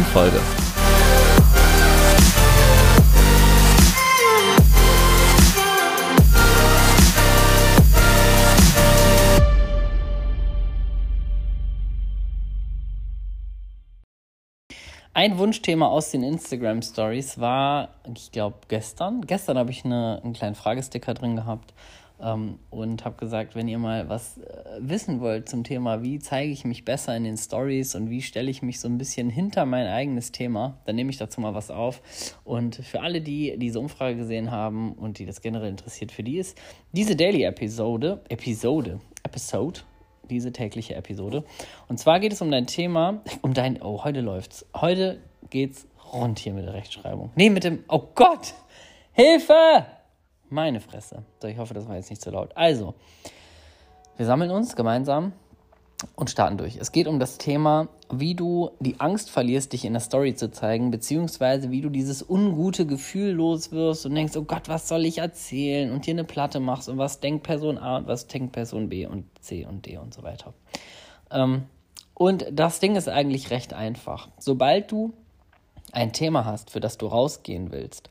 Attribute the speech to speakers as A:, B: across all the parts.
A: neuen Folge. Ein Wunschthema aus den Instagram Stories war, ich glaube, gestern. Gestern habe ich eine, einen kleinen Fragesticker drin gehabt ähm, und habe gesagt, wenn ihr mal was äh, wissen wollt zum Thema, wie zeige ich mich besser in den Stories und wie stelle ich mich so ein bisschen hinter mein eigenes Thema, dann nehme ich dazu mal was auf. Und für alle, die diese Umfrage gesehen haben und die das generell interessiert, für die ist diese Daily-Episode, Episode, Episode, diese tägliche Episode. Und zwar geht es um dein Thema, um dein, oh, heute läuft's. Heute geht's rund hier mit der Rechtschreibung. Nee, mit dem, oh Gott, Hilfe! Meine Fresse. So, ich hoffe, das war jetzt nicht zu laut. Also, wir sammeln uns gemeinsam und starten durch. Es geht um das Thema, wie du die Angst verlierst, dich in der Story zu zeigen, beziehungsweise wie du dieses ungute Gefühl los wirst und denkst, oh Gott, was soll ich erzählen? Und hier eine Platte machst und was denkt Person A und was denkt Person B und C und D und so weiter. Ähm, und das Ding ist eigentlich recht einfach. Sobald du ein Thema hast, für das du rausgehen willst,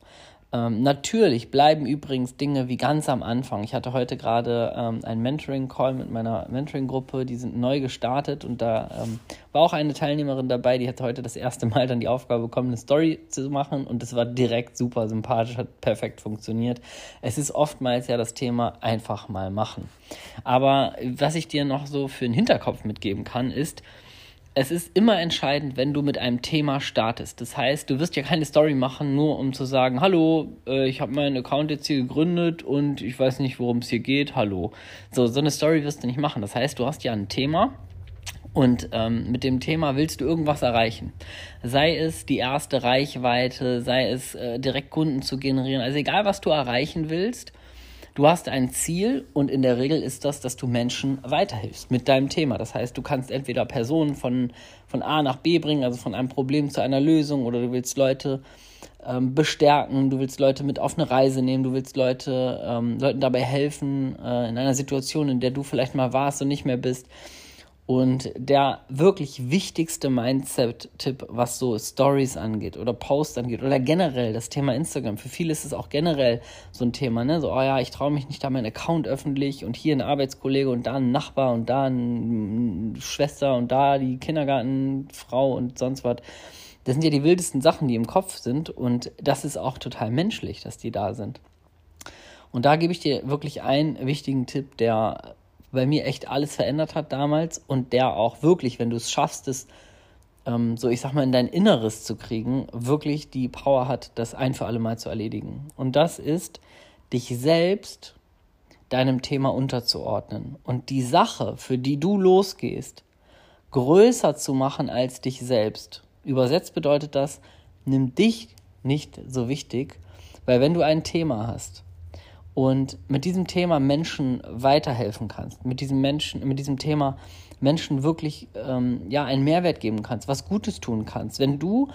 A: ähm, natürlich bleiben übrigens Dinge wie ganz am Anfang. Ich hatte heute gerade ähm, einen Mentoring-Call mit meiner Mentoring-Gruppe, die sind neu gestartet und da ähm, war auch eine Teilnehmerin dabei, die hat heute das erste Mal dann die Aufgabe bekommen, eine Story zu machen und das war direkt super sympathisch, hat perfekt funktioniert. Es ist oftmals ja das Thema einfach mal machen. Aber was ich dir noch so für den Hinterkopf mitgeben kann, ist, es ist immer entscheidend, wenn du mit einem Thema startest. Das heißt, du wirst ja keine Story machen, nur um zu sagen, hallo, äh, ich habe meinen Account jetzt hier gegründet und ich weiß nicht, worum es hier geht, hallo. So, so eine Story wirst du nicht machen. Das heißt, du hast ja ein Thema und ähm, mit dem Thema willst du irgendwas erreichen. Sei es die erste Reichweite, sei es äh, direkt Kunden zu generieren. Also egal, was du erreichen willst, Du hast ein Ziel und in der Regel ist das, dass du Menschen weiterhilfst mit deinem Thema. Das heißt, du kannst entweder Personen von, von A nach B bringen, also von einem Problem zu einer Lösung, oder du willst Leute ähm, bestärken, du willst Leute mit auf eine Reise nehmen, du willst Leute, ähm, Leuten dabei helfen äh, in einer Situation, in der du vielleicht mal warst und nicht mehr bist. Und der wirklich wichtigste Mindset-Tipp, was so Stories angeht oder Posts angeht oder generell das Thema Instagram. Für viele ist es auch generell so ein Thema, ne? So, oh ja, ich traue mich nicht, da meinen Account öffentlich und hier ein Arbeitskollege und da ein Nachbar und da eine Schwester und da die Kindergartenfrau und sonst was. Das sind ja die wildesten Sachen, die im Kopf sind und das ist auch total menschlich, dass die da sind. Und da gebe ich dir wirklich einen wichtigen Tipp, der bei mir echt alles verändert hat damals und der auch wirklich, wenn du es schaffst, es ähm, so, ich sag mal, in dein Inneres zu kriegen, wirklich die Power hat, das ein für alle Mal zu erledigen. Und das ist, dich selbst deinem Thema unterzuordnen und die Sache, für die du losgehst, größer zu machen als dich selbst. Übersetzt bedeutet das, nimm dich nicht so wichtig, weil wenn du ein Thema hast, und mit diesem Thema Menschen weiterhelfen kannst, mit diesem Menschen, mit diesem Thema Menschen wirklich ähm, ja einen Mehrwert geben kannst, was Gutes tun kannst, wenn du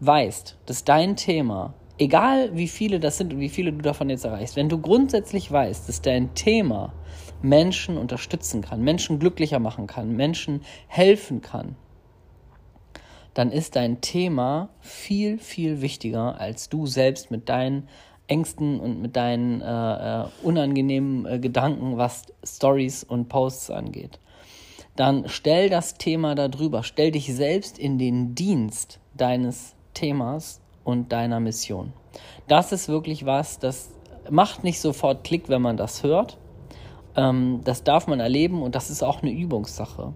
A: weißt, dass dein Thema, egal wie viele das sind und wie viele du davon jetzt erreichst, wenn du grundsätzlich weißt, dass dein Thema Menschen unterstützen kann, Menschen glücklicher machen kann, Menschen helfen kann, dann ist dein Thema viel, viel wichtiger als du selbst mit deinen Ängsten und mit deinen äh, äh, unangenehmen äh, Gedanken, was Stories und Posts angeht. Dann stell das Thema darüber, stell dich selbst in den Dienst deines Themas und deiner Mission. Das ist wirklich was, das macht nicht sofort Klick, wenn man das hört. Ähm, das darf man erleben und das ist auch eine Übungssache.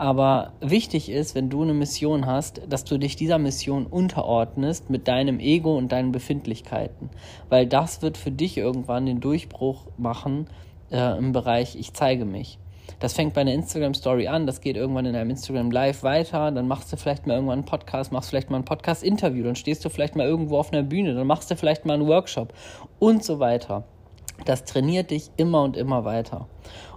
A: Aber wichtig ist, wenn du eine Mission hast, dass du dich dieser Mission unterordnest mit deinem Ego und deinen Befindlichkeiten. Weil das wird für dich irgendwann den Durchbruch machen äh, im Bereich Ich zeige mich. Das fängt bei einer Instagram-Story an, das geht irgendwann in einem Instagram Live weiter, dann machst du vielleicht mal irgendwann einen Podcast, machst vielleicht mal ein Podcast-Interview, dann stehst du vielleicht mal irgendwo auf einer Bühne, dann machst du vielleicht mal einen Workshop und so weiter. Das trainiert dich immer und immer weiter.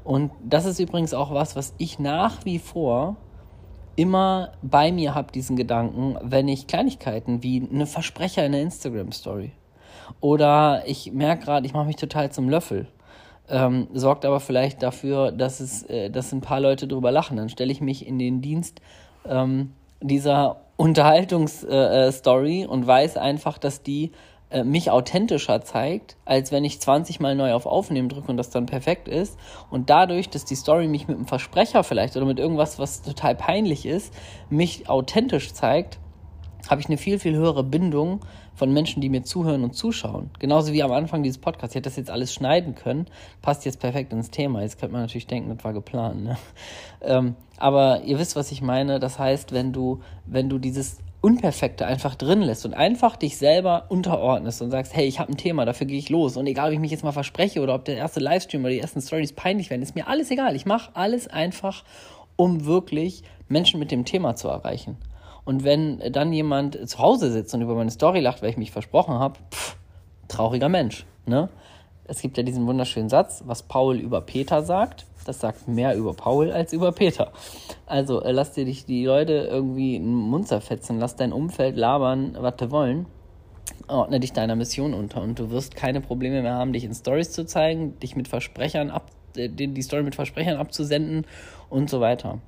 A: Und das ist übrigens auch was, was ich nach wie vor immer bei mir habe, diesen Gedanken, wenn ich Kleinigkeiten wie eine Versprecher in der Instagram-Story oder ich merke gerade, ich mache mich total zum Löffel. Ähm, sorgt aber vielleicht dafür, dass es, äh, dass ein paar Leute drüber lachen. Dann stelle ich mich in den Dienst ähm, dieser Unterhaltungsstory äh, und weiß einfach, dass die äh, mich authentischer zeigt, als wenn ich 20 Mal neu auf Aufnehmen drücke und das dann perfekt ist. Und dadurch, dass die Story mich mit einem Versprecher vielleicht oder mit irgendwas, was total peinlich ist, mich authentisch zeigt, habe ich eine viel, viel höhere Bindung von Menschen, die mir zuhören und zuschauen. Genauso wie am Anfang dieses Podcasts. Ich hätte das jetzt alles schneiden können. Passt jetzt perfekt ins Thema. Jetzt könnte man natürlich denken, das war geplant. Ne? Ähm, aber ihr wisst, was ich meine. Das heißt, wenn du, wenn du dieses Unperfekte einfach drin lässt und einfach dich selber unterordnest und sagst, hey, ich habe ein Thema, dafür gehe ich los. Und egal, ob ich mich jetzt mal verspreche oder ob der erste Livestream oder die ersten Stories peinlich werden, ist mir alles egal. Ich mache alles einfach, um wirklich Menschen mit dem Thema zu erreichen. Und wenn dann jemand zu Hause sitzt und über meine Story lacht, weil ich mich versprochen habe, trauriger Mensch. Ne? Es gibt ja diesen wunderschönen Satz, was Paul über Peter sagt, das sagt mehr über Paul als über Peter. Also äh, lass dir dich die Leute irgendwie in den Mund zerfetzen, lass dein Umfeld labern, was sie wollen. Ordne dich deiner Mission unter und du wirst keine Probleme mehr haben, dich in Stories zu zeigen, dich mit Versprechern ab, äh, die Story mit Versprechern abzusenden und so weiter.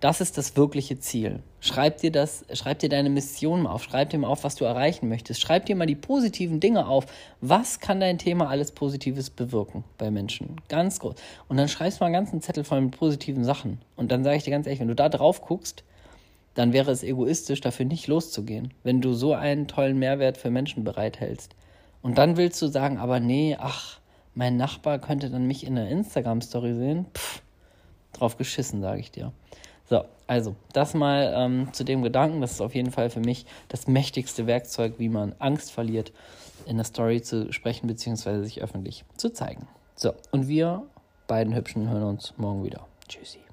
A: Das ist das wirkliche Ziel. Schreib dir das, schreib dir deine Mission auf, schreib dir mal auf, was du erreichen möchtest. Schreib dir mal die positiven Dinge auf. Was kann dein Thema alles Positives bewirken bei Menschen? Ganz groß. Und dann schreibst du mal einen ganzen Zettel voll mit positiven Sachen. Und dann sage ich dir ganz ehrlich, wenn du da drauf guckst, dann wäre es egoistisch, dafür nicht loszugehen, wenn du so einen tollen Mehrwert für Menschen bereithältst. Und dann willst du sagen, aber nee, ach, mein Nachbar könnte dann mich in der Instagram-Story sehen. Pff, drauf geschissen, sage ich dir. So, also das mal ähm, zu dem Gedanken. Das ist auf jeden Fall für mich das mächtigste Werkzeug, wie man Angst verliert, in der Story zu sprechen bzw. sich öffentlich zu zeigen. So, und wir beiden Hübschen hören uns morgen wieder. Tschüssi.